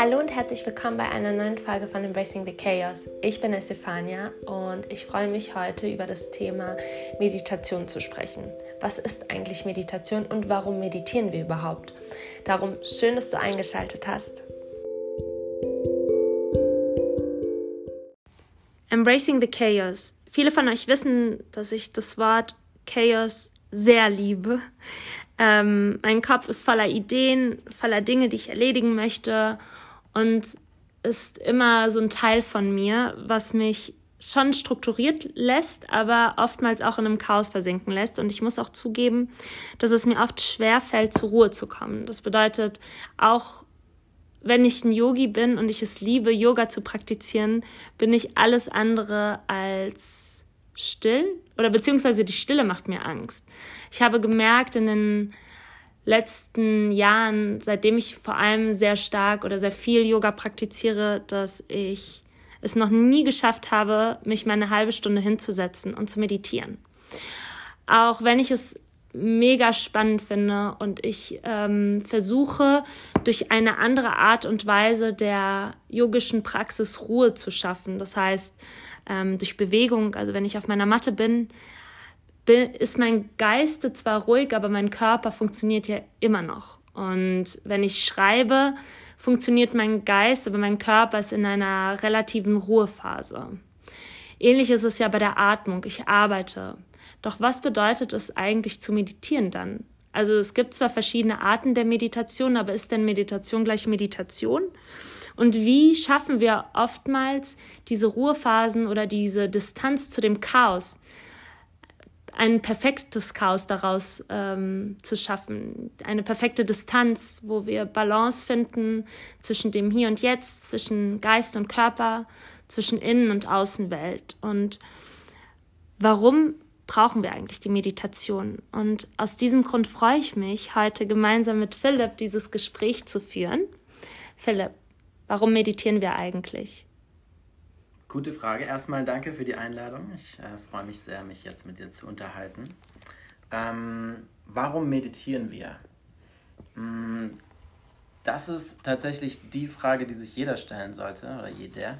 Hallo und herzlich willkommen bei einer neuen Folge von Embracing the Chaos. Ich bin Estefania und ich freue mich heute über das Thema Meditation zu sprechen. Was ist eigentlich Meditation und warum meditieren wir überhaupt? Darum schön, dass du eingeschaltet hast. Embracing the Chaos. Viele von euch wissen, dass ich das Wort Chaos sehr liebe. Ähm, mein Kopf ist voller Ideen, voller Dinge, die ich erledigen möchte und ist immer so ein Teil von mir, was mich schon strukturiert lässt, aber oftmals auch in einem Chaos versinken lässt. Und ich muss auch zugeben, dass es mir oft schwer fällt, zur Ruhe zu kommen. Das bedeutet, auch wenn ich ein Yogi bin und ich es liebe, Yoga zu praktizieren, bin ich alles andere als still oder beziehungsweise die Stille macht mir Angst. Ich habe gemerkt in den letzten Jahren, seitdem ich vor allem sehr stark oder sehr viel Yoga praktiziere, dass ich es noch nie geschafft habe, mich mal eine halbe Stunde hinzusetzen und zu meditieren. Auch wenn ich es mega spannend finde und ich ähm, versuche durch eine andere Art und Weise der yogischen Praxis Ruhe zu schaffen. Das heißt, ähm, durch Bewegung, also wenn ich auf meiner Matte bin, ist mein Geist zwar ruhig, aber mein Körper funktioniert ja immer noch. Und wenn ich schreibe, funktioniert mein Geist, aber mein Körper ist in einer relativen Ruhephase. Ähnlich ist es ja bei der Atmung. Ich arbeite. Doch was bedeutet es eigentlich zu meditieren dann? Also es gibt zwar verschiedene Arten der Meditation, aber ist denn Meditation gleich Meditation? Und wie schaffen wir oftmals diese Ruhephasen oder diese Distanz zu dem Chaos? Ein perfektes Chaos daraus ähm, zu schaffen, eine perfekte Distanz, wo wir Balance finden zwischen dem Hier und Jetzt, zwischen Geist und Körper, zwischen Innen- und Außenwelt. Und warum brauchen wir eigentlich die Meditation? Und aus diesem Grund freue ich mich, heute gemeinsam mit Philipp dieses Gespräch zu führen. Philipp, warum meditieren wir eigentlich? Gute Frage. Erstmal danke für die Einladung. Ich äh, freue mich sehr, mich jetzt mit dir zu unterhalten. Ähm, warum meditieren wir? Mm, das ist tatsächlich die Frage, die sich jeder stellen sollte oder jeder.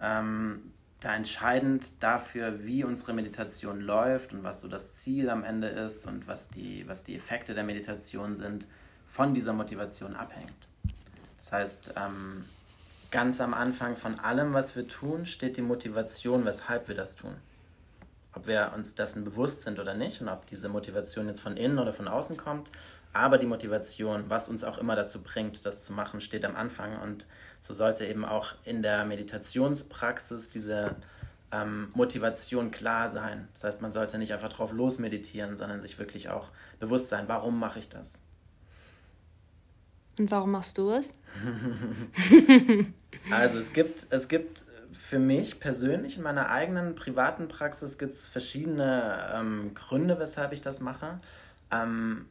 Ähm, da entscheidend dafür, wie unsere Meditation läuft und was so das Ziel am Ende ist und was die, was die Effekte der Meditation sind, von dieser Motivation abhängt. Das heißt, ähm, ganz am Anfang von allem, was wir tun, steht die Motivation, weshalb wir das tun. Ob wir uns dessen bewusst sind oder nicht und ob diese Motivation jetzt von innen oder von außen kommt. Aber die Motivation, was uns auch immer dazu bringt, das zu machen, steht am Anfang. Und so sollte eben auch in der Meditationspraxis diese ähm, Motivation klar sein. Das heißt, man sollte nicht einfach drauf losmeditieren, sondern sich wirklich auch bewusst sein, warum mache ich das? Und warum machst du es? also es gibt, es gibt für mich persönlich in meiner eigenen privaten Praxis gibt es verschiedene ähm, Gründe, weshalb ich das mache. Ähm,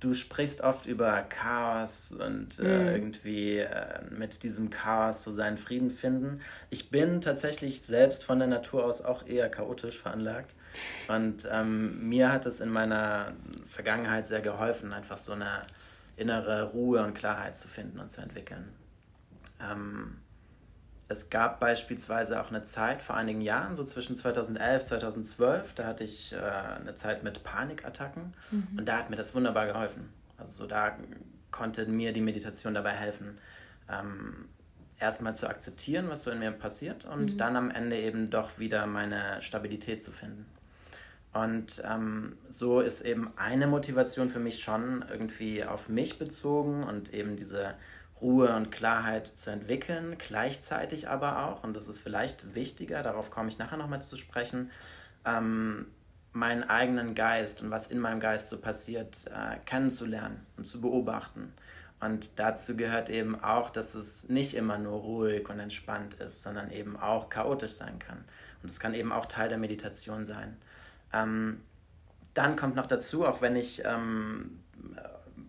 du sprichst oft über Chaos und äh, mhm. irgendwie äh, mit diesem Chaos so seinen Frieden finden. Ich bin tatsächlich selbst von der Natur aus auch eher chaotisch veranlagt. Und ähm, mir hat es in meiner Vergangenheit sehr geholfen, einfach so eine innere Ruhe und Klarheit zu finden und zu entwickeln. Ähm, es gab beispielsweise auch eine Zeit vor einigen Jahren, so zwischen 2011 und 2012, da hatte ich äh, eine Zeit mit Panikattacken mhm. und da hat mir das wunderbar geholfen. Also so da konnte mir die Meditation dabei helfen, ähm, erstmal zu akzeptieren, was so in mir passiert und mhm. dann am Ende eben doch wieder meine Stabilität zu finden. Und ähm, so ist eben eine Motivation für mich schon irgendwie auf mich bezogen und eben diese Ruhe und Klarheit zu entwickeln, gleichzeitig aber auch, und das ist vielleicht wichtiger, darauf komme ich nachher nochmal zu sprechen, ähm, meinen eigenen Geist und was in meinem Geist so passiert, äh, kennenzulernen und zu beobachten. Und dazu gehört eben auch, dass es nicht immer nur ruhig und entspannt ist, sondern eben auch chaotisch sein kann. Und es kann eben auch Teil der Meditation sein. Ähm, dann kommt noch dazu, auch wenn ich ähm,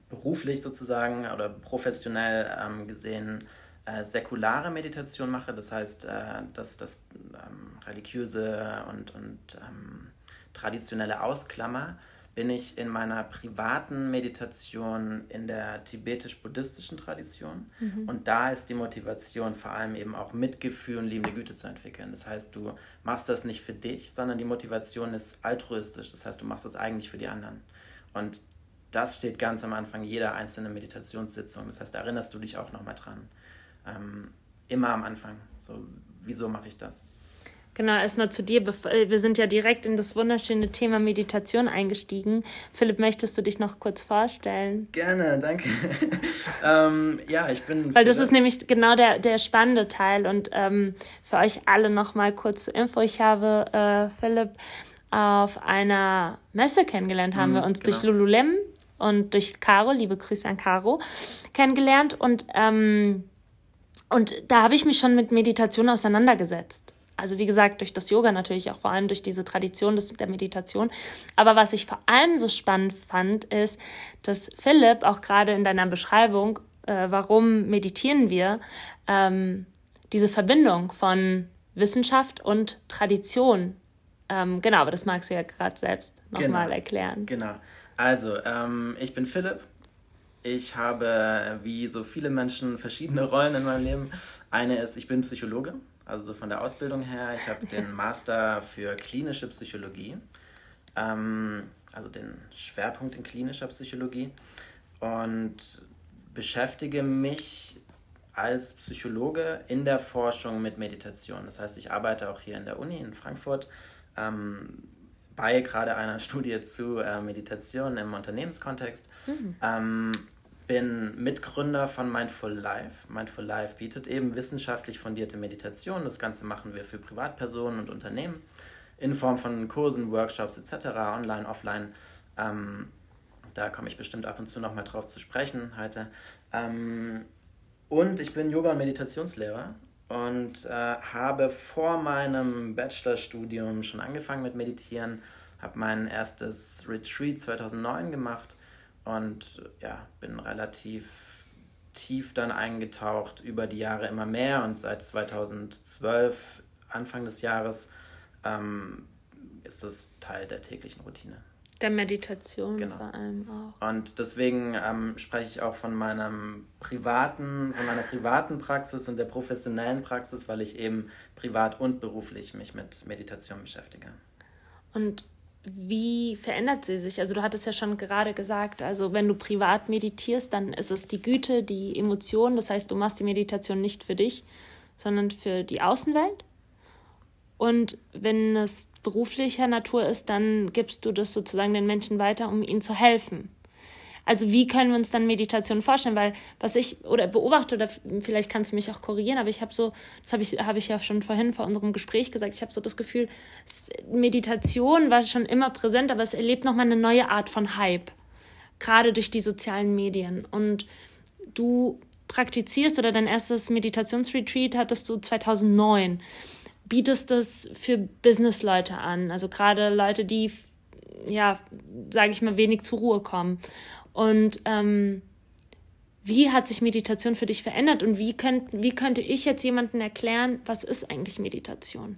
beruflich sozusagen oder professionell ähm, gesehen äh, säkulare Meditation mache, das heißt, äh, dass das ähm, religiöse und, und ähm, traditionelle Ausklammer, bin ich in meiner privaten Meditation in der tibetisch-buddhistischen Tradition. Mhm. Und da ist die Motivation vor allem eben auch Mitgefühl und liebende Güte zu entwickeln. Das heißt, du machst das nicht für dich, sondern die Motivation ist altruistisch. Das heißt, du machst das eigentlich für die anderen. Und das steht ganz am Anfang jeder einzelnen Meditationssitzung. Das heißt, da erinnerst du dich auch nochmal dran. Ähm, immer am Anfang. So, wieso mache ich das? Genau, erstmal zu dir. Äh, wir sind ja direkt in das wunderschöne Thema Meditation eingestiegen. Philipp, möchtest du dich noch kurz vorstellen? Gerne, danke. ähm, ja, ich bin. Weil das ist nämlich genau der, der spannende Teil. Und ähm, für euch alle nochmal kurz zur Info. Ich habe äh, Philipp auf einer Messe kennengelernt, haben mhm, wir uns genau. durch Lululem und durch Caro, liebe Grüße an Caro, kennengelernt. Und, ähm, und da habe ich mich schon mit Meditation auseinandergesetzt. Also wie gesagt, durch das Yoga natürlich auch vor allem durch diese Tradition des, der Meditation. Aber was ich vor allem so spannend fand, ist, dass Philipp auch gerade in deiner Beschreibung, äh, warum meditieren wir, ähm, diese Verbindung von Wissenschaft und Tradition. Ähm, genau, aber das magst du ja gerade selbst nochmal genau, erklären. Genau. Also, ähm, ich bin Philipp. Ich habe, wie so viele Menschen, verschiedene Rollen in meinem Leben. Eine ist, ich bin Psychologe also von der Ausbildung her. Ich habe den Master für klinische Psychologie, ähm, also den Schwerpunkt in klinischer Psychologie und beschäftige mich als Psychologe in der Forschung mit Meditation. Das heißt, ich arbeite auch hier in der Uni in Frankfurt ähm, bei gerade einer Studie zu äh, Meditation im Unternehmenskontext. Mhm. Ähm, bin Mitgründer von Mindful Life. Mindful Life bietet eben wissenschaftlich fundierte Meditation. Das Ganze machen wir für Privatpersonen und Unternehmen in Form von Kursen, Workshops etc., online, offline. Ähm, da komme ich bestimmt ab und zu nochmal drauf zu sprechen heute. Ähm, und ich bin Yoga- und Meditationslehrer und äh, habe vor meinem Bachelorstudium schon angefangen mit Meditieren, habe mein erstes Retreat 2009 gemacht und ja, bin relativ tief dann eingetaucht, über die Jahre immer mehr und seit 2012, Anfang des Jahres, ähm, ist es Teil der täglichen Routine. Der Meditation genau. vor allem auch. Und deswegen ähm, spreche ich auch von meinem privaten, von meiner privaten Praxis und der professionellen Praxis, weil ich eben privat und beruflich mich mit Meditation beschäftige. Und wie verändert sie sich? Also du hattest ja schon gerade gesagt, also wenn du privat meditierst, dann ist es die Güte, die Emotion. Das heißt, du machst die Meditation nicht für dich, sondern für die Außenwelt. Und wenn es beruflicher Natur ist, dann gibst du das sozusagen den Menschen weiter, um ihnen zu helfen. Also wie können wir uns dann Meditation vorstellen? Weil was ich oder beobachte, oder vielleicht kannst du mich auch korrigieren, aber ich habe so, das habe ich, hab ich ja schon vorhin vor unserem Gespräch gesagt, ich habe so das Gefühl, Meditation war schon immer präsent, aber es erlebt nochmal eine neue Art von Hype. Gerade durch die sozialen Medien. Und du praktizierst oder dein erstes Meditationsretreat hattest du 2009 bietest das für Businessleute an, also gerade Leute, die ja, sage ich mal, wenig zur Ruhe kommen. Und ähm, wie hat sich Meditation für dich verändert und wie, könnt, wie könnte ich jetzt jemandem erklären, was ist eigentlich Meditation?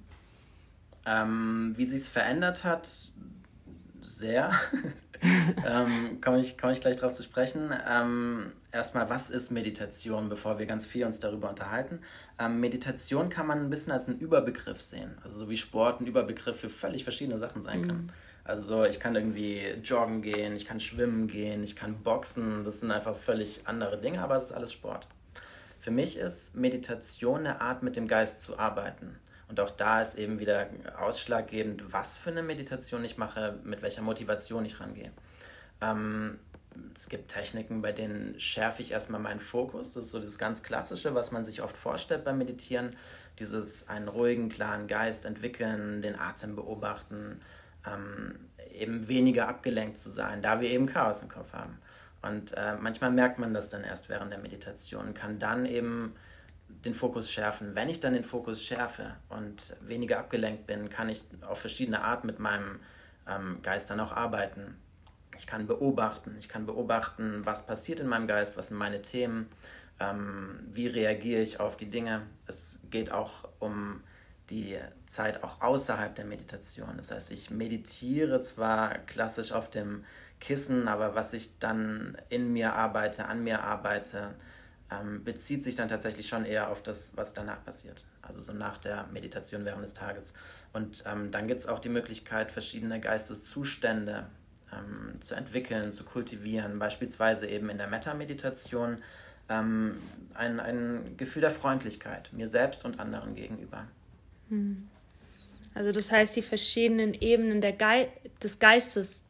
Ähm, wie sie es verändert hat, sehr. ähm, Komme ich, komm ich gleich darauf zu sprechen. Ähm, erstmal, was ist Meditation, bevor wir ganz viel uns darüber unterhalten? Ähm, Meditation kann man ein bisschen als einen Überbegriff sehen. Also so wie Sport ein Überbegriff für völlig verschiedene Sachen sein kann. Mhm. Also ich kann irgendwie joggen gehen, ich kann schwimmen gehen, ich kann boxen. Das sind einfach völlig andere Dinge, aber es ist alles Sport. Für mich ist Meditation eine Art, mit dem Geist zu arbeiten. Und auch da ist eben wieder ausschlaggebend, was für eine Meditation ich mache, mit welcher Motivation ich rangehe. Ähm, es gibt Techniken, bei denen schärfe ich erstmal meinen Fokus. Das ist so das ganz Klassische, was man sich oft vorstellt beim Meditieren. Dieses einen ruhigen, klaren Geist entwickeln, den Atem beobachten, ähm, eben weniger abgelenkt zu sein, da wir eben Chaos im Kopf haben. Und äh, manchmal merkt man das dann erst während der Meditation, kann dann eben den Fokus schärfen. Wenn ich dann den Fokus schärfe und weniger abgelenkt bin, kann ich auf verschiedene Art mit meinem ähm, Geist dann auch arbeiten. Ich kann beobachten, ich kann beobachten, was passiert in meinem Geist, was sind meine Themen, ähm, wie reagiere ich auf die Dinge. Es geht auch um die Zeit auch außerhalb der Meditation. Das heißt, ich meditiere zwar klassisch auf dem Kissen, aber was ich dann in mir arbeite, an mir arbeite, ähm, bezieht sich dann tatsächlich schon eher auf das, was danach passiert. Also so nach der Meditation während des Tages. Und ähm, dann gibt es auch die Möglichkeit, verschiedene Geisteszustände ähm, zu entwickeln, zu kultivieren. Beispielsweise eben in der Metta-Meditation ähm, ein, ein Gefühl der Freundlichkeit mir selbst und anderen gegenüber. Also das heißt, die verschiedenen Ebenen der Ge des Geistes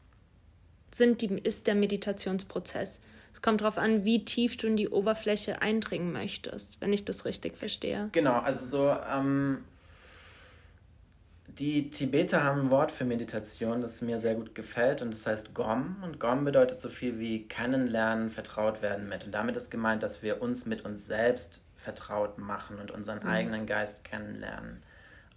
sind die, ist der Meditationsprozess. Es kommt darauf an, wie tief du in die Oberfläche eindringen möchtest, wenn ich das richtig verstehe. Genau, also so ähm, die Tibeter haben ein Wort für Meditation, das mir sehr gut gefällt und das heißt Gom. Und Gom bedeutet so viel wie kennenlernen, vertraut werden mit. Und damit ist gemeint, dass wir uns mit uns selbst vertraut machen und unseren mhm. eigenen Geist kennenlernen.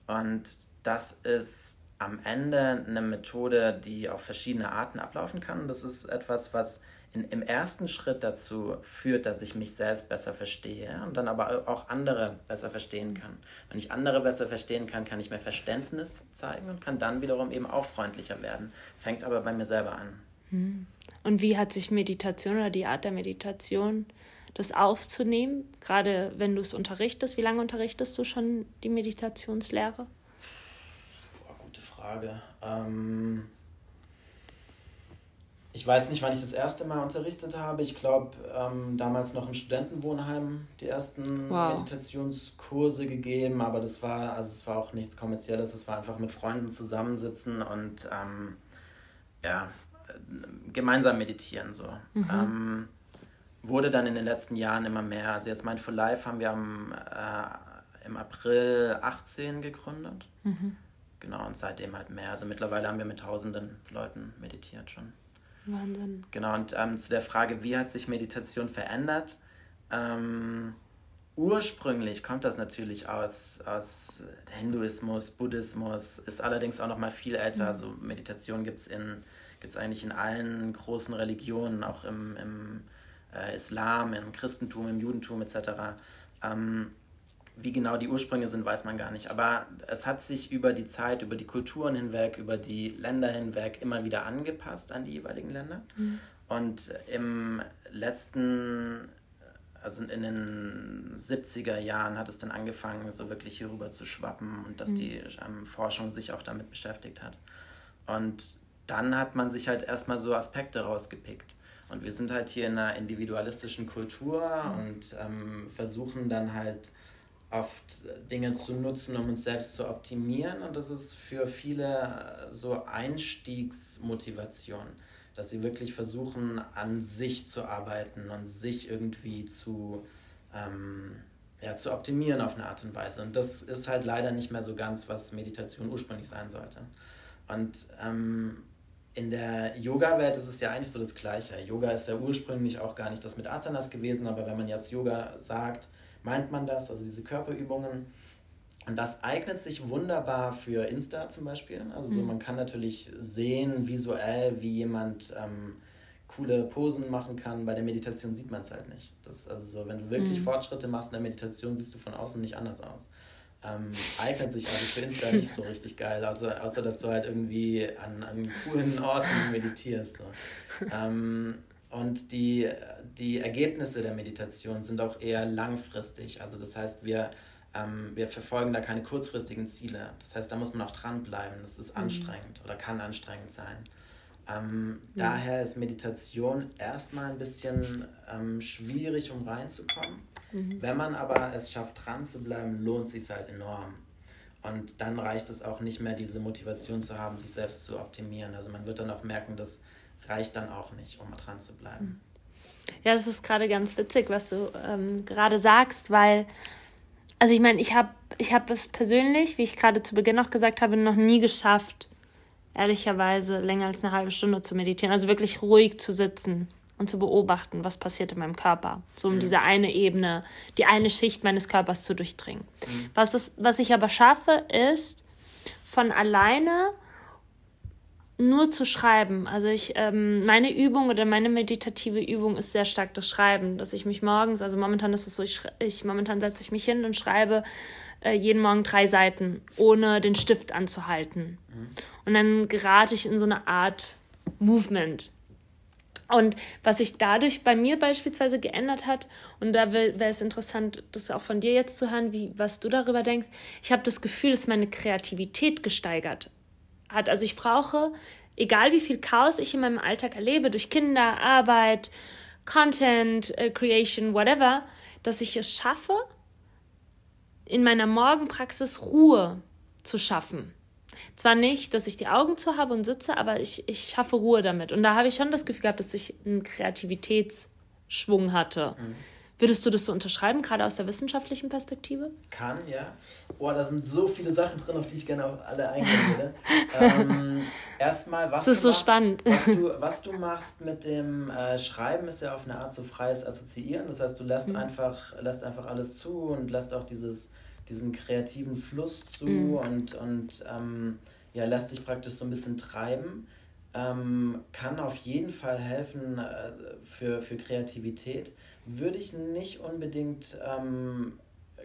Und das ist am Ende eine Methode, die auf verschiedene Arten ablaufen kann. Das ist etwas, was in, im ersten Schritt dazu führt, dass ich mich selbst besser verstehe und dann aber auch andere besser verstehen kann. Wenn ich andere besser verstehen kann, kann ich mehr Verständnis zeigen und kann dann wiederum eben auch freundlicher werden. Fängt aber bei mir selber an. Hm. Und wie hat sich Meditation oder die Art der Meditation, das aufzunehmen, gerade wenn du es unterrichtest? Wie lange unterrichtest du schon die Meditationslehre? Boah, gute Frage. Ähm ich weiß nicht, wann ich das erste Mal unterrichtet habe. Ich glaube, ähm, damals noch im Studentenwohnheim die ersten wow. Meditationskurse gegeben, aber das war, also es war auch nichts Kommerzielles, es war einfach mit Freunden zusammensitzen und ähm, ja, gemeinsam meditieren so. Mhm. Ähm, wurde dann in den letzten Jahren immer mehr. Also jetzt Mindful Life haben wir am, äh, im April 18 gegründet. Mhm. Genau, und seitdem halt mehr. Also mittlerweile haben wir mit tausenden Leuten meditiert schon. Wahnsinn. Genau, und ähm, zu der Frage, wie hat sich Meditation verändert? Ähm, ursprünglich kommt das natürlich aus, aus Hinduismus, Buddhismus, ist allerdings auch noch mal viel älter. Mhm. Also Meditation gibt es gibt's eigentlich in allen großen Religionen, auch im, im äh, Islam, im Christentum, im Judentum etc. Ähm, wie genau die Ursprünge sind, weiß man gar nicht. Aber es hat sich über die Zeit, über die Kulturen hinweg, über die Länder hinweg immer wieder angepasst an die jeweiligen Länder. Mhm. Und im letzten, also in den 70er Jahren hat es dann angefangen, so wirklich hierüber zu schwappen und dass mhm. die ähm, Forschung sich auch damit beschäftigt hat. Und dann hat man sich halt erstmal so Aspekte rausgepickt. Und wir sind halt hier in einer individualistischen Kultur mhm. und ähm, versuchen dann halt oft Dinge zu nutzen, um uns selbst zu optimieren. Und das ist für viele so Einstiegsmotivation, dass sie wirklich versuchen, an sich zu arbeiten und sich irgendwie zu, ähm, ja, zu optimieren auf eine Art und Weise. Und das ist halt leider nicht mehr so ganz, was Meditation ursprünglich sein sollte. Und ähm, in der Yoga-Welt ist es ja eigentlich so das Gleiche. Yoga ist ja ursprünglich auch gar nicht das mit Asanas gewesen, aber wenn man jetzt Yoga sagt, meint man das, also diese Körperübungen. Und das eignet sich wunderbar für Insta zum Beispiel. Also mhm. man kann natürlich sehen visuell, wie jemand ähm, coole Posen machen kann. Bei der Meditation sieht man es halt nicht. Das, also so, wenn du wirklich mhm. Fortschritte machst in der Meditation, siehst du von außen nicht anders aus. Ähm, eignet sich also für Insta nicht so richtig geil, außer, außer dass du halt irgendwie an, an coolen Orten meditierst. So. Ähm, und die, die Ergebnisse der Meditation sind auch eher langfristig. Also das heißt, wir, ähm, wir verfolgen da keine kurzfristigen Ziele. Das heißt, da muss man auch dranbleiben. Das ist mhm. anstrengend oder kann anstrengend sein. Ähm, mhm. Daher ist Meditation erstmal ein bisschen ähm, schwierig, um reinzukommen. Mhm. Wenn man aber es schafft, dran zu bleiben, lohnt es sich halt enorm. Und dann reicht es auch nicht mehr, diese Motivation zu haben, sich selbst zu optimieren. Also man wird dann auch merken, dass reicht dann auch nicht, um dran zu bleiben. Hm. Ja, das ist gerade ganz witzig, was du ähm, gerade sagst, weil, also ich meine, ich habe ich hab es persönlich, wie ich gerade zu Beginn noch gesagt habe, noch nie geschafft, ehrlicherweise länger als eine halbe Stunde zu meditieren. Also wirklich ruhig zu sitzen und zu beobachten, was passiert in meinem Körper. So um mhm. diese eine Ebene, die eine Schicht meines Körpers zu durchdringen. Mhm. Was, ist, was ich aber schaffe, ist von alleine nur zu schreiben. Also ich, ähm, meine Übung oder meine meditative Übung ist sehr stark das Schreiben, dass ich mich morgens, also momentan ist es so, ich, ich momentan setze ich mich hin und schreibe äh, jeden Morgen drei Seiten, ohne den Stift anzuhalten. Mhm. Und dann gerate ich in so eine Art Movement. Und was sich dadurch bei mir beispielsweise geändert hat, und da wäre es interessant, das auch von dir jetzt zu hören, wie, was du darüber denkst. Ich habe das Gefühl, dass meine Kreativität gesteigert hat. Also ich brauche, egal wie viel Chaos ich in meinem Alltag erlebe, durch Kinder, Arbeit, Content, äh, Creation, whatever, dass ich es schaffe, in meiner Morgenpraxis Ruhe zu schaffen. Zwar nicht, dass ich die Augen zu habe und sitze, aber ich, ich schaffe Ruhe damit. Und da habe ich schon das Gefühl gehabt, dass ich einen Kreativitätsschwung hatte. Mhm. Würdest du das so unterschreiben, gerade aus der wissenschaftlichen Perspektive? Kann, ja. Boah, da sind so viele Sachen drin, auf die ich gerne auf alle eingehen würde. ähm, erstmal, was, das ist so machst, spannend. Was, du, was du machst mit dem äh, Schreiben, ist ja auf eine Art so freies Assoziieren. Das heißt, du lässt, mhm. einfach, lässt einfach alles zu und lässt auch dieses, diesen kreativen Fluss zu mhm. und, und ähm, ja, lässt dich praktisch so ein bisschen treiben. Ähm, kann auf jeden Fall helfen äh, für, für Kreativität würde ich nicht unbedingt ähm,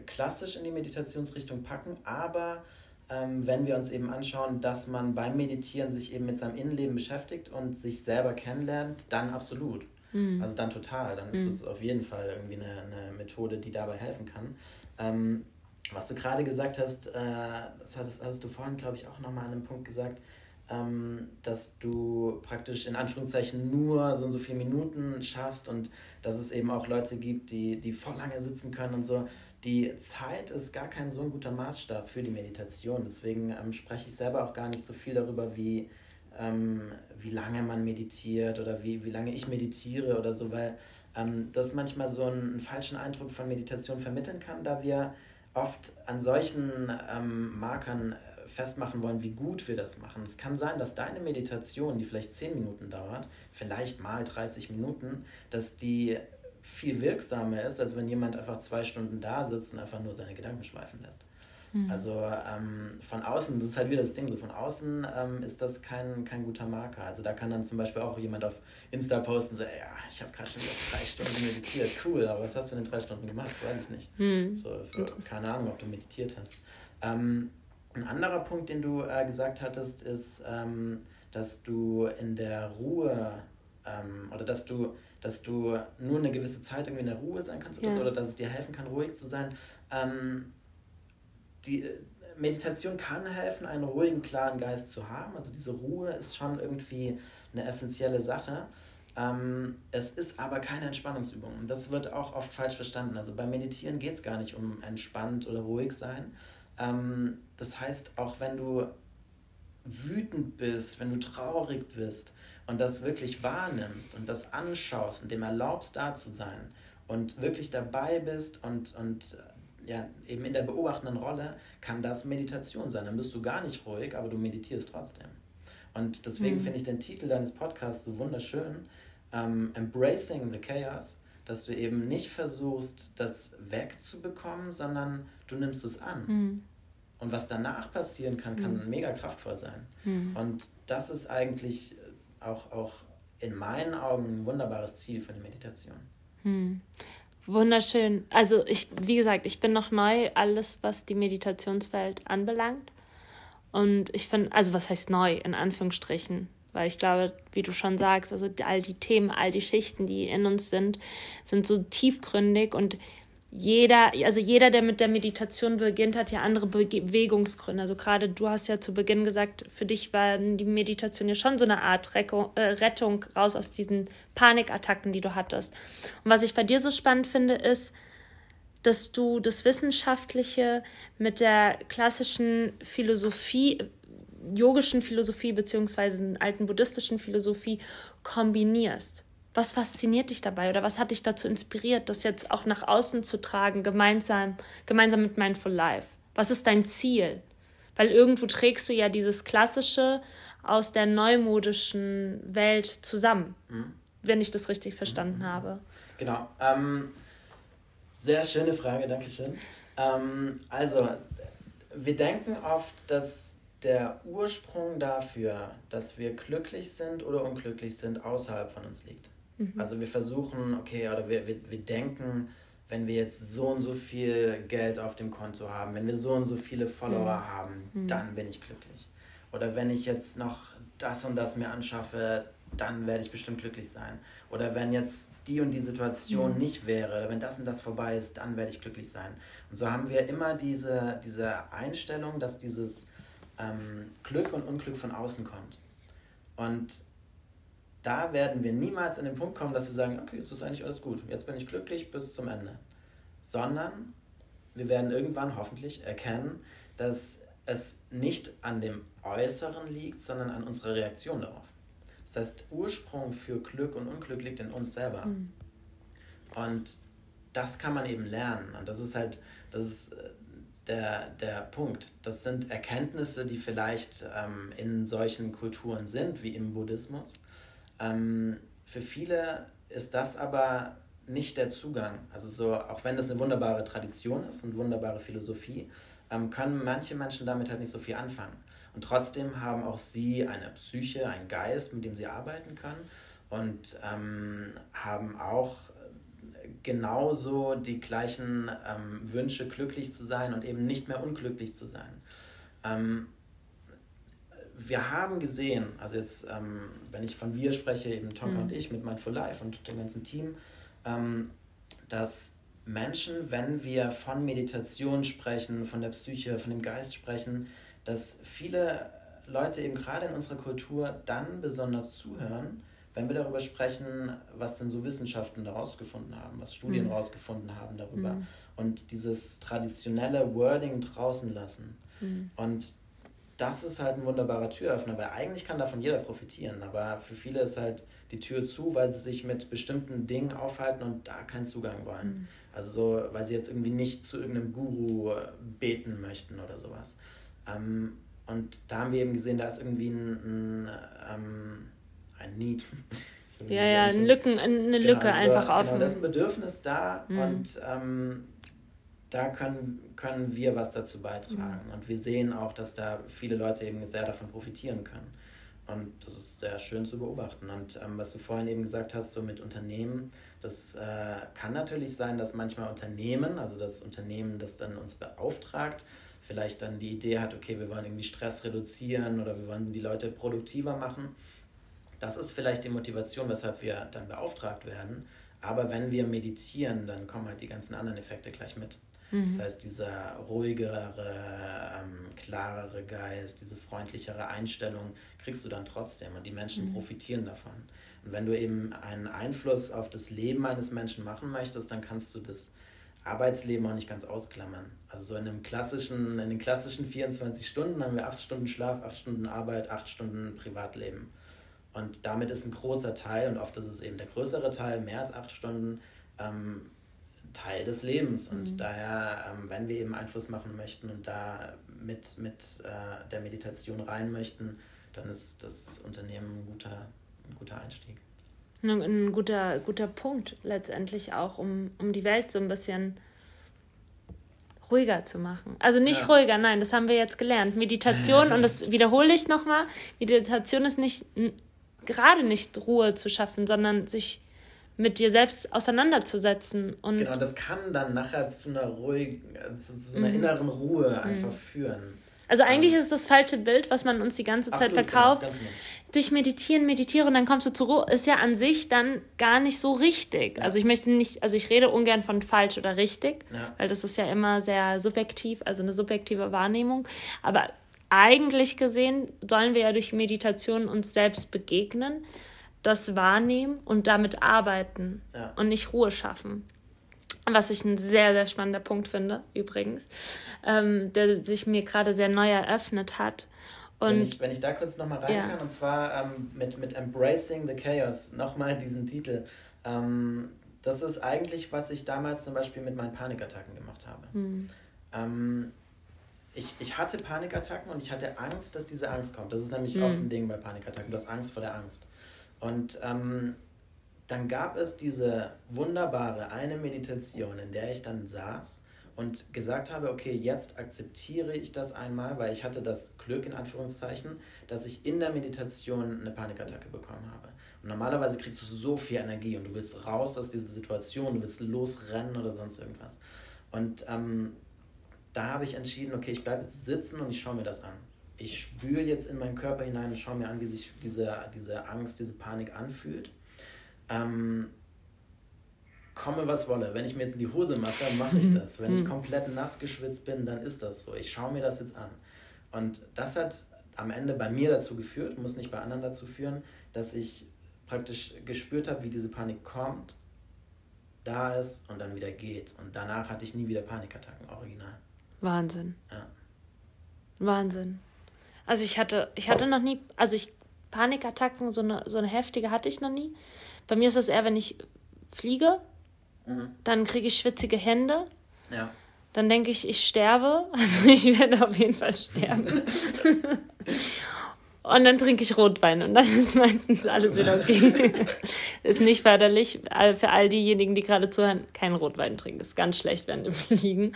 klassisch in die Meditationsrichtung packen, aber ähm, wenn wir uns eben anschauen, dass man beim Meditieren sich eben mit seinem Innenleben beschäftigt und sich selber kennenlernt, dann absolut. Mhm. Also dann total. Dann ist mhm. es auf jeden Fall irgendwie eine, eine Methode, die dabei helfen kann. Was du gerade gesagt hast, äh, das hattest, hattest du vorhin, glaube ich, auch nochmal an einem Punkt gesagt, ähm, dass du praktisch in Anführungszeichen nur so und so viele Minuten schaffst und dass es eben auch Leute gibt, die, die voll lange sitzen können und so. Die Zeit ist gar kein so ein guter Maßstab für die Meditation. Deswegen ähm, spreche ich selber auch gar nicht so viel darüber, wie, ähm, wie lange man meditiert oder wie, wie lange ich meditiere oder so, weil ähm, das manchmal so einen falschen Eindruck von Meditation vermitteln kann, da wir oft an solchen ähm, Markern festmachen wollen, wie gut wir das machen. Es kann sein, dass deine Meditation, die vielleicht 10 Minuten dauert, vielleicht mal 30 Minuten, dass die viel wirksamer ist, als wenn jemand einfach zwei Stunden da sitzt und einfach nur seine Gedanken schweifen lässt. Mhm. Also ähm, von außen, das ist halt wieder das Ding, so von außen ähm, ist das kein, kein guter Marker. Also da kann dann zum Beispiel auch jemand auf Insta posten, so, ja, ich habe gerade schon wieder drei Stunden meditiert, cool, aber was hast du in den drei Stunden gemacht? Weiß ich nicht. Mhm. So, für, keine Ahnung, ob du meditiert hast. Ähm, ein anderer Punkt, den du äh, gesagt hattest, ist, ähm, dass du in der Ruhe ähm, oder dass du, dass du nur eine gewisse Zeit irgendwie in der Ruhe sein kannst ja. oder, so, oder dass es dir helfen kann, ruhig zu sein. Ähm, die äh, Meditation kann helfen, einen ruhigen, klaren Geist zu haben. Also diese Ruhe ist schon irgendwie eine essentielle Sache. Ähm, es ist aber keine Entspannungsübung. Und das wird auch oft falsch verstanden. Also beim Meditieren geht es gar nicht um entspannt oder ruhig sein, ähm, das heißt, auch wenn du wütend bist, wenn du traurig bist und das wirklich wahrnimmst und das anschaust und dem erlaubst, da zu sein und wirklich dabei bist und, und äh, ja, eben in der beobachtenden Rolle, kann das Meditation sein. Dann bist du gar nicht ruhig, aber du meditierst trotzdem. Und deswegen mhm. finde ich den Titel deines Podcasts so wunderschön, ähm, Embracing the Chaos, dass du eben nicht versuchst, das wegzubekommen, sondern du nimmst es an. Mhm. Und was danach passieren kann, kann mhm. mega kraftvoll sein. Mhm. Und das ist eigentlich auch, auch in meinen Augen ein wunderbares Ziel für eine Meditation. Wunderschön. Also ich, wie gesagt, ich bin noch neu, alles, was die Meditationswelt anbelangt. Und ich finde, also was heißt neu, in Anführungsstrichen? Weil ich glaube, wie du schon sagst, also all die Themen, all die Schichten, die in uns sind, sind so tiefgründig und jeder, also jeder, der mit der Meditation beginnt, hat ja andere Bewegungsgründe. Also gerade du hast ja zu Beginn gesagt, für dich war die Meditation ja schon so eine Art äh, Rettung raus aus diesen Panikattacken, die du hattest. Und was ich bei dir so spannend finde, ist, dass du das Wissenschaftliche mit der klassischen Philosophie, yogischen Philosophie beziehungsweise alten buddhistischen Philosophie kombinierst. Was fasziniert dich dabei oder was hat dich dazu inspiriert, das jetzt auch nach außen zu tragen, gemeinsam, gemeinsam mit Mindful Life? Was ist dein Ziel? Weil irgendwo trägst du ja dieses Klassische aus der neumodischen Welt zusammen, mhm. wenn ich das richtig verstanden mhm. habe. Genau. Ähm, sehr schöne Frage, danke schön. Ähm, also, wir denken oft, dass der Ursprung dafür, dass wir glücklich sind oder unglücklich sind, außerhalb von uns liegt. Mhm. Also wir versuchen, okay, oder wir, wir, wir denken, wenn wir jetzt so und so viel Geld auf dem Konto haben, wenn wir so und so viele Follower mhm. haben, mhm. dann bin ich glücklich. Oder wenn ich jetzt noch das und das mir anschaffe, dann werde ich bestimmt glücklich sein. Oder wenn jetzt die und die Situation mhm. nicht wäre, oder wenn das und das vorbei ist, dann werde ich glücklich sein. Und so haben wir immer diese, diese Einstellung, dass dieses ähm, Glück und Unglück von außen kommt. Und da werden wir niemals an den Punkt kommen, dass wir sagen, okay, jetzt ist eigentlich alles gut, jetzt bin ich glücklich bis zum Ende. Sondern wir werden irgendwann hoffentlich erkennen, dass es nicht an dem Äußeren liegt, sondern an unserer Reaktion darauf. Das heißt, Ursprung für Glück und Unglück liegt in uns selber. Mhm. Und das kann man eben lernen. Und das ist halt, das ist äh, der, der Punkt. Das sind Erkenntnisse, die vielleicht ähm, in solchen Kulturen sind, wie im Buddhismus. Ähm, für viele ist das aber nicht der Zugang. Also so, auch wenn das eine wunderbare Tradition ist und wunderbare Philosophie, ähm, können manche Menschen damit halt nicht so viel anfangen. Und trotzdem haben auch sie eine Psyche, einen Geist, mit dem sie arbeiten können und ähm, haben auch genauso die gleichen ähm, Wünsche, glücklich zu sein und eben nicht mehr unglücklich zu sein. Ähm, wir haben gesehen, also jetzt, ähm, wenn ich von wir spreche, eben Tonka mhm. und ich mit Mindful Life und dem ganzen Team, ähm, dass Menschen, wenn wir von Meditation sprechen, von der Psyche, von dem Geist sprechen, dass viele Leute eben gerade in unserer Kultur dann besonders zuhören, wenn wir darüber sprechen, was denn so Wissenschaften da rausgefunden haben, was Studien mhm. rausgefunden haben darüber mhm. und dieses traditionelle Wording draußen lassen. Mhm. Und das ist halt ein wunderbarer Türöffner, weil eigentlich kann davon jeder profitieren, aber für viele ist halt die Tür zu, weil sie sich mit bestimmten Dingen aufhalten und da keinen Zugang wollen. Mhm. Also so, weil sie jetzt irgendwie nicht zu irgendeinem Guru beten möchten oder sowas. Ähm, und da haben wir eben gesehen, da ist irgendwie ein, ein, ähm, ein Need. ja, ja, ein Lücken, eine Lücke genau, also, einfach offen. Genau, da ist ein Bedürfnis da mhm. und ähm, da können, können wir was dazu beitragen. Mhm. Und wir sehen auch, dass da viele Leute eben sehr davon profitieren können. Und das ist sehr schön zu beobachten. Und ähm, was du vorhin eben gesagt hast, so mit Unternehmen, das äh, kann natürlich sein, dass manchmal Unternehmen, also das Unternehmen, das dann uns beauftragt, vielleicht dann die Idee hat, okay, wir wollen irgendwie Stress reduzieren oder wir wollen die Leute produktiver machen. Das ist vielleicht die Motivation, weshalb wir dann beauftragt werden. Aber wenn wir meditieren, dann kommen halt die ganzen anderen Effekte gleich mit. Mhm. Das heißt, dieser ruhigere, ähm, klarere Geist, diese freundlichere Einstellung kriegst du dann trotzdem und die Menschen mhm. profitieren davon. Und wenn du eben einen Einfluss auf das Leben eines Menschen machen möchtest, dann kannst du das Arbeitsleben auch nicht ganz ausklammern. Also so in einem klassischen, in den klassischen 24 Stunden haben wir acht Stunden Schlaf, acht Stunden Arbeit, acht Stunden Privatleben. Und damit ist ein großer Teil, und oft ist es eben der größere Teil, mehr als acht Stunden, ähm, Teil des Lebens. Und mhm. daher, ähm, wenn wir eben Einfluss machen möchten und da mit, mit äh, der Meditation rein möchten, dann ist das Unternehmen ein guter, ein guter Einstieg. Ein, ein guter, guter Punkt letztendlich auch, um, um die Welt so ein bisschen ruhiger zu machen. Also nicht ja. ruhiger, nein, das haben wir jetzt gelernt. Meditation, und das wiederhole ich nochmal, Meditation ist nicht gerade nicht Ruhe zu schaffen, sondern sich mit dir selbst auseinanderzusetzen. Und genau, das kann dann nachher zu einer ruhigen, zu, zu einer mhm. inneren Ruhe einfach mhm. führen. Also eigentlich ist es das falsche Bild, was man uns die ganze Zeit Absolut, verkauft. Genau, genau. Durch Meditieren, meditiere und dann kommst du zur Ruhe, ist ja an sich dann gar nicht so richtig. Ja. Also ich möchte nicht, also ich rede ungern von falsch oder richtig, ja. weil das ist ja immer sehr subjektiv, also eine subjektive Wahrnehmung. Aber eigentlich gesehen sollen wir ja durch Meditation uns selbst begegnen, das wahrnehmen und damit arbeiten ja. und nicht Ruhe schaffen. Was ich ein sehr, sehr spannender Punkt finde, übrigens, ähm, der sich mir gerade sehr neu eröffnet hat. Und wenn, ich, wenn ich da kurz nochmal rein ja. kann, und zwar ähm, mit, mit Embracing the Chaos, nochmal diesen Titel. Ähm, das ist eigentlich, was ich damals zum Beispiel mit meinen Panikattacken gemacht habe. Mhm. Ähm, ich, ich hatte Panikattacken und ich hatte Angst, dass diese Angst kommt. Das ist nämlich mhm. oft ein Ding bei Panikattacken. Du hast Angst vor der Angst. Und ähm, dann gab es diese wunderbare eine Meditation, in der ich dann saß und gesagt habe, okay, jetzt akzeptiere ich das einmal, weil ich hatte das Glück in Anführungszeichen, dass ich in der Meditation eine Panikattacke bekommen habe. Und normalerweise kriegst du so viel Energie und du willst raus aus dieser Situation, du willst losrennen oder sonst irgendwas. Und ähm, da habe ich entschieden, okay, ich bleibe jetzt sitzen und ich schaue mir das an. Ich spüre jetzt in meinen Körper hinein und schaue mir an, wie sich diese, diese Angst, diese Panik anfühlt. Ähm, komme was wolle. Wenn ich mir jetzt in die Hose mache, dann mache ich das. Wenn ich mhm. komplett nass geschwitzt bin, dann ist das so. Ich schaue mir das jetzt an. Und das hat am Ende bei mir dazu geführt, muss nicht bei anderen dazu führen, dass ich praktisch gespürt habe, wie diese Panik kommt, da ist und dann wieder geht. Und danach hatte ich nie wieder Panikattacken, original. Wahnsinn. Ja. Wahnsinn. Also ich hatte, ich hatte noch nie, also ich Panikattacken, so eine, so eine heftige hatte ich noch nie. Bei mir ist es eher, wenn ich fliege, Mhm. Dann kriege ich schwitzige Hände. Ja. Dann denke ich, ich sterbe. Also ich werde auf jeden Fall sterben. und dann trinke ich Rotwein und dann ist meistens alles wieder okay. ist nicht förderlich für all diejenigen, die gerade zuhören, kein Rotwein trinken. Ist ganz schlecht während dem Fliegen.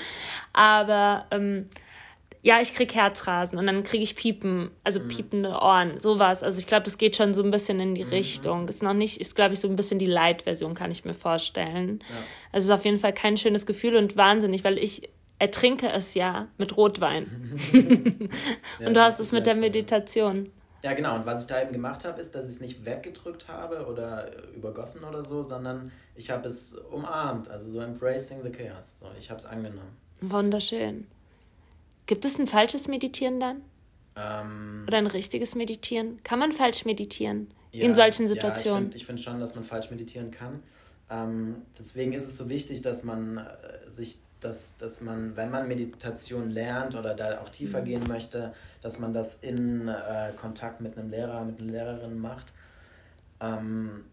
Aber ähm, ja, ich krieg Herzrasen und dann kriege ich Piepen, also mhm. piepende Ohren, sowas. Also ich glaube, das geht schon so ein bisschen in die mhm. Richtung. Ist noch nicht, ist glaube ich so ein bisschen die Light-Version, kann ich mir vorstellen. Ja. Also es ist auf jeden Fall kein schönes Gefühl und wahnsinnig, weil ich ertrinke es ja mit Rotwein. ja, und du hast es mit der Meditation. Ja, genau. Und was ich da eben gemacht habe, ist, dass ich es nicht weggedrückt habe oder übergossen oder so, sondern ich habe es umarmt, also so embracing the chaos. So, ich habe es angenommen. Wunderschön. Gibt es ein falsches Meditieren dann? Ähm, Oder ein richtiges Meditieren? Kann man falsch meditieren ja, in solchen Situationen? Ja, ich finde find schon, dass man falsch meditieren kann. Ähm, deswegen ist es so wichtig, dass man äh, sich, dass, dass man, wenn man Meditation lernt oder da auch tiefer mhm. gehen möchte, dass man das in äh, Kontakt mit einem Lehrer, mit einer Lehrerin macht. Ähm,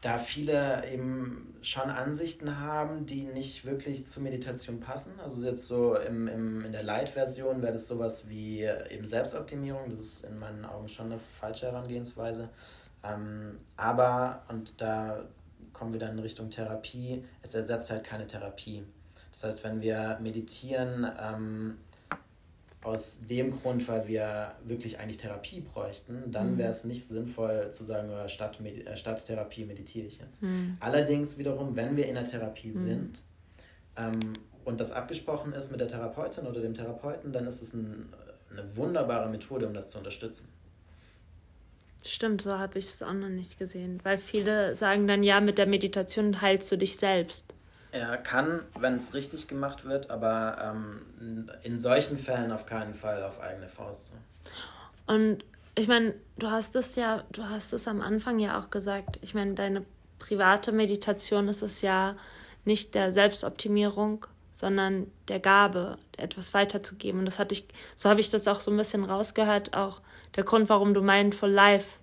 da viele eben schon Ansichten haben, die nicht wirklich zur Meditation passen. Also jetzt so im, im, in der Light-Version wäre das sowas wie eben Selbstoptimierung. Das ist in meinen Augen schon eine falsche Herangehensweise. Ähm, aber, und da kommen wir dann in Richtung Therapie, es ersetzt halt keine Therapie. Das heißt, wenn wir meditieren, ähm, aus dem Grund, weil wir wirklich eigentlich Therapie bräuchten, dann mhm. wäre es nicht sinnvoll zu sagen, äh, statt, Medi äh, statt Therapie meditiere ich jetzt. Mhm. Allerdings wiederum, wenn wir in der Therapie mhm. sind ähm, und das abgesprochen ist mit der Therapeutin oder dem Therapeuten, dann ist es ein, eine wunderbare Methode, um das zu unterstützen. Stimmt, so habe ich es auch noch nicht gesehen. Weil viele sagen dann, ja, mit der Meditation heilst du dich selbst. Er kann, wenn es richtig gemacht wird, aber ähm, in solchen Fällen auf keinen Fall auf eigene Faust. Und ich meine, du hast es ja, du hast es am Anfang ja auch gesagt. Ich meine, deine private Meditation ist es ja nicht der Selbstoptimierung, sondern der Gabe, etwas weiterzugeben. Und das hatte ich, so habe ich das auch so ein bisschen rausgehört, auch der Grund, warum du Mindful Life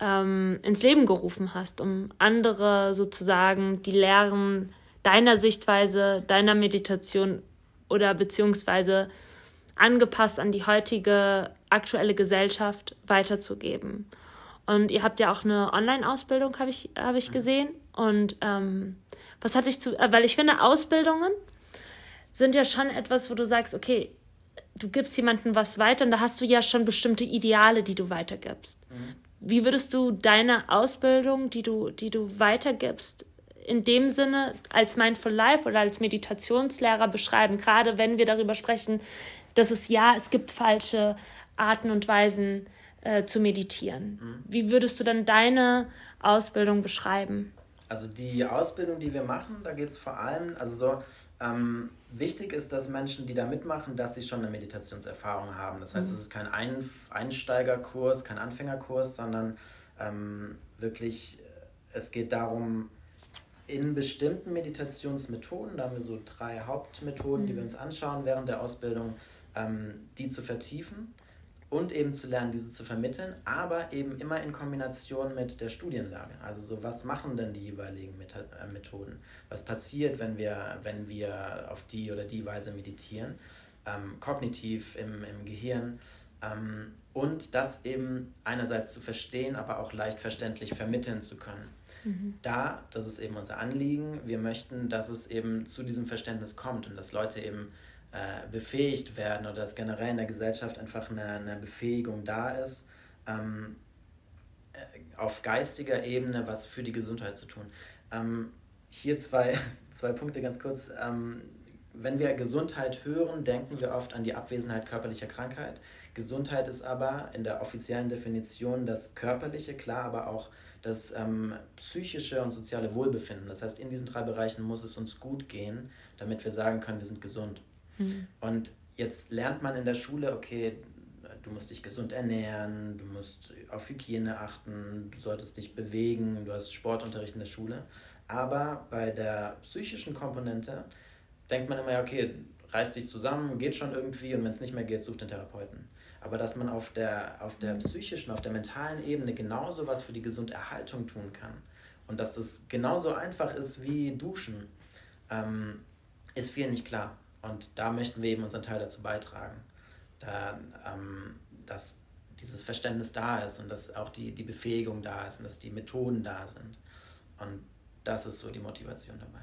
ähm, ins Leben gerufen hast, um andere sozusagen die Lehren deiner Sichtweise, deiner Meditation oder beziehungsweise angepasst an die heutige aktuelle Gesellschaft weiterzugeben. Und ihr habt ja auch eine Online-Ausbildung, habe ich, hab ich gesehen. Und ähm, was hatte ich zu, äh, weil ich finde, Ausbildungen sind ja schon etwas, wo du sagst, okay, du gibst jemandem was weiter und da hast du ja schon bestimmte Ideale, die du weitergibst. Mhm. Wie würdest du deine Ausbildung, die du, die du weitergibst, in dem Sinne als Mindful Life oder als Meditationslehrer beschreiben, gerade wenn wir darüber sprechen, dass es ja, es gibt falsche Arten und Weisen äh, zu meditieren. Mhm. Wie würdest du dann deine Ausbildung beschreiben? Also die Ausbildung, die wir machen, da geht es vor allem, also so, ähm, wichtig ist, dass Menschen, die da mitmachen, dass sie schon eine Meditationserfahrung haben. Das heißt, mhm. es ist kein Ein Einsteigerkurs, kein Anfängerkurs, sondern ähm, wirklich, es geht darum, in bestimmten Meditationsmethoden, da haben wir so drei Hauptmethoden, mhm. die wir mhm. uns anschauen während der Ausbildung, ähm, die zu vertiefen und eben zu lernen, diese zu vermitteln, aber eben immer in Kombination mit der Studienlage. Also so, was machen denn die jeweiligen äh, Methoden? Was passiert, wenn wir, wenn wir auf die oder die Weise meditieren? Ähm, kognitiv im, im Gehirn. Ähm, und das eben einerseits zu verstehen, aber auch leicht verständlich vermitteln zu können. Mhm. Da, das ist eben unser Anliegen, wir möchten, dass es eben zu diesem Verständnis kommt und dass Leute eben äh, befähigt werden oder dass generell in der Gesellschaft einfach eine, eine Befähigung da ist, ähm, äh, auf geistiger Ebene was für die Gesundheit zu tun. Ähm, hier zwei, zwei Punkte ganz kurz. Ähm, wenn wir Gesundheit hören, denken wir oft an die Abwesenheit körperlicher Krankheit. Gesundheit ist aber in der offiziellen Definition das körperliche, klar, aber auch das ähm, psychische und soziale Wohlbefinden. Das heißt, in diesen drei Bereichen muss es uns gut gehen, damit wir sagen können, wir sind gesund. Mhm. Und jetzt lernt man in der Schule, okay, du musst dich gesund ernähren, du musst auf Hygiene achten, du solltest dich bewegen, du hast Sportunterricht in der Schule. Aber bei der psychischen Komponente denkt man immer, okay, reiß dich zusammen, geht schon irgendwie und wenn es nicht mehr geht, such den Therapeuten. Aber dass man auf der, auf der psychischen, auf der mentalen Ebene genauso was für die Gesunderhaltung tun kann und dass das genauso einfach ist wie Duschen, ähm, ist vielen nicht klar. Und da möchten wir eben unseren Teil dazu beitragen, da, ähm, dass dieses Verständnis da ist und dass auch die, die Befähigung da ist und dass die Methoden da sind. Und das ist so die Motivation dabei.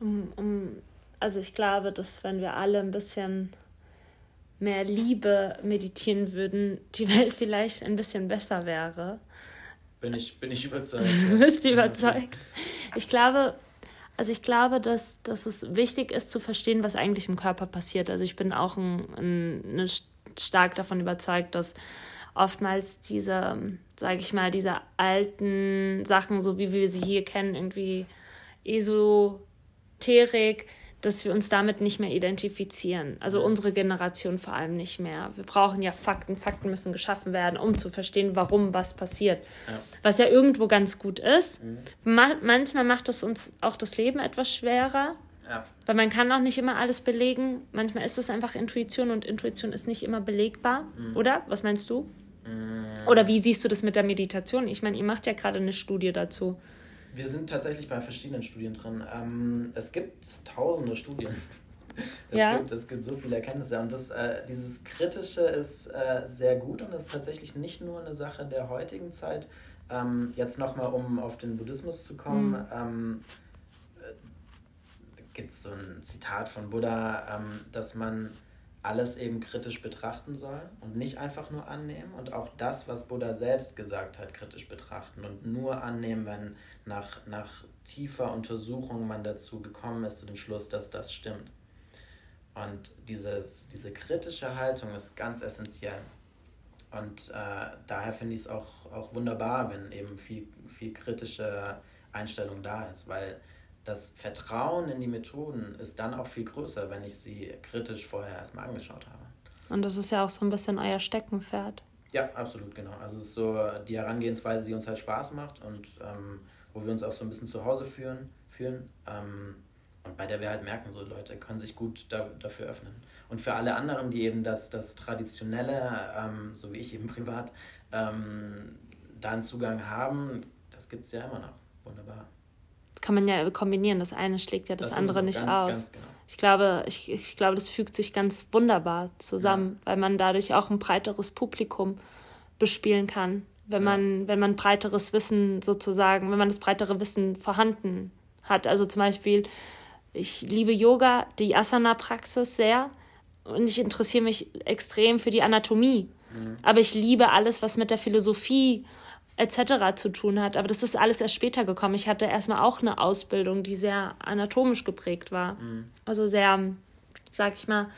Um, um, also ich glaube, dass wenn wir alle ein bisschen mehr Liebe meditieren würden, die Welt vielleicht ein bisschen besser wäre. Bin ich, bin ich überzeugt. du bist überzeugt. Ich glaube, also ich glaube, dass, dass es wichtig ist zu verstehen, was eigentlich im Körper passiert. Also ich bin auch ein, ein, stark davon überzeugt, dass oftmals diese, sage ich mal, diese alten Sachen, so wie wir sie hier kennen, irgendwie Esoterik, dass wir uns damit nicht mehr identifizieren. Also unsere Generation vor allem nicht mehr. Wir brauchen ja Fakten. Fakten müssen geschaffen werden, um zu verstehen, warum was passiert. Ja. Was ja irgendwo ganz gut ist. Mhm. Ma manchmal macht es uns auch das Leben etwas schwerer. Ja. Weil man kann auch nicht immer alles belegen. Manchmal ist es einfach Intuition und Intuition ist nicht immer belegbar, mhm. oder? Was meinst du? Mhm. Oder wie siehst du das mit der Meditation? Ich meine, ihr macht ja gerade eine Studie dazu. Wir sind tatsächlich bei verschiedenen Studien drin. Ähm, es gibt tausende Studien. Es, ja. gibt, es gibt so viele Erkenntnisse. Und das, äh, dieses Kritische ist äh, sehr gut und ist tatsächlich nicht nur eine Sache der heutigen Zeit. Ähm, jetzt nochmal, um auf den Buddhismus zu kommen. Mhm. Ähm, äh, gibt es so ein Zitat von Buddha, ähm, dass man alles eben kritisch betrachten soll und nicht einfach nur annehmen und auch das, was Buddha selbst gesagt hat, kritisch betrachten und nur annehmen, wenn nach, nach tiefer Untersuchung man dazu gekommen ist, zu dem Schluss, dass das stimmt. Und dieses, diese kritische Haltung ist ganz essentiell. Und äh, daher finde ich es auch, auch wunderbar, wenn eben viel, viel kritische Einstellung da ist, weil das Vertrauen in die Methoden ist dann auch viel größer, wenn ich sie kritisch vorher erstmal angeschaut habe. Und das ist ja auch so ein bisschen euer Steckenpferd. Ja, absolut, genau. Also es ist so die Herangehensweise, die uns halt Spaß macht und ähm, wo wir uns auch so ein bisschen zu Hause fühlen. fühlen ähm, und bei der wir halt merken, so Leute können sich gut da, dafür öffnen. Und für alle anderen, die eben das, das Traditionelle, ähm, so wie ich eben privat, ähm, da einen Zugang haben, das gibt es ja immer noch. Wunderbar kann man ja kombinieren. Das eine schlägt ja das, das andere nicht ganz, aus. Ganz genau. Ich glaube, ich, ich glaube, das fügt sich ganz wunderbar zusammen, ja. weil man dadurch auch ein breiteres Publikum bespielen kann. Wenn ja. man, wenn man breiteres Wissen sozusagen, wenn man das breitere Wissen vorhanden hat. Also zum Beispiel, ich liebe Yoga, die Asana-Praxis sehr und ich interessiere mich extrem für die Anatomie. Mhm. Aber ich liebe alles, was mit der Philosophie etc. zu tun hat. Aber das ist alles erst später gekommen. Ich hatte erstmal auch eine Ausbildung, die sehr anatomisch geprägt war. Mhm. Also sehr, sag ich mal,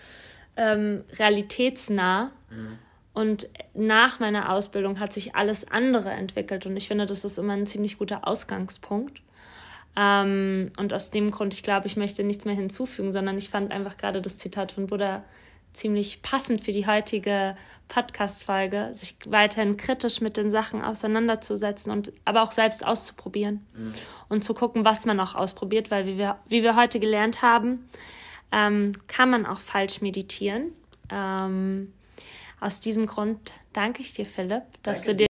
ähm, realitätsnah. Mhm. Und nach meiner Ausbildung hat sich alles andere entwickelt. Und ich finde, das ist immer ein ziemlich guter Ausgangspunkt. Ähm, und aus dem Grund, ich glaube, ich möchte nichts mehr hinzufügen, sondern ich fand einfach gerade das Zitat von Buddha ziemlich passend für die heutige Podcast-Folge, sich weiterhin kritisch mit den Sachen auseinanderzusetzen und aber auch selbst auszuprobieren mhm. und zu gucken, was man auch ausprobiert, weil wie wir, wie wir heute gelernt haben, ähm, kann man auch falsch meditieren. Ähm, aus diesem Grund danke ich dir, Philipp, dass danke. du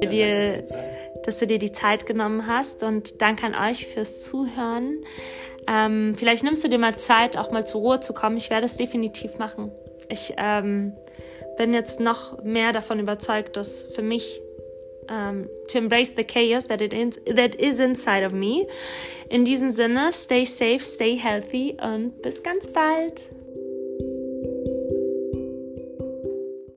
dir, dir dass du dir die Zeit genommen hast und danke an euch fürs Zuhören. Ähm, vielleicht nimmst du dir mal Zeit, auch mal zur Ruhe zu kommen. Ich werde es definitiv machen. Ich ähm, bin jetzt noch mehr davon überzeugt, dass für mich um, to embrace the chaos that it is, that is inside of me. In diesem Sinne, stay safe, stay healthy und bis ganz bald.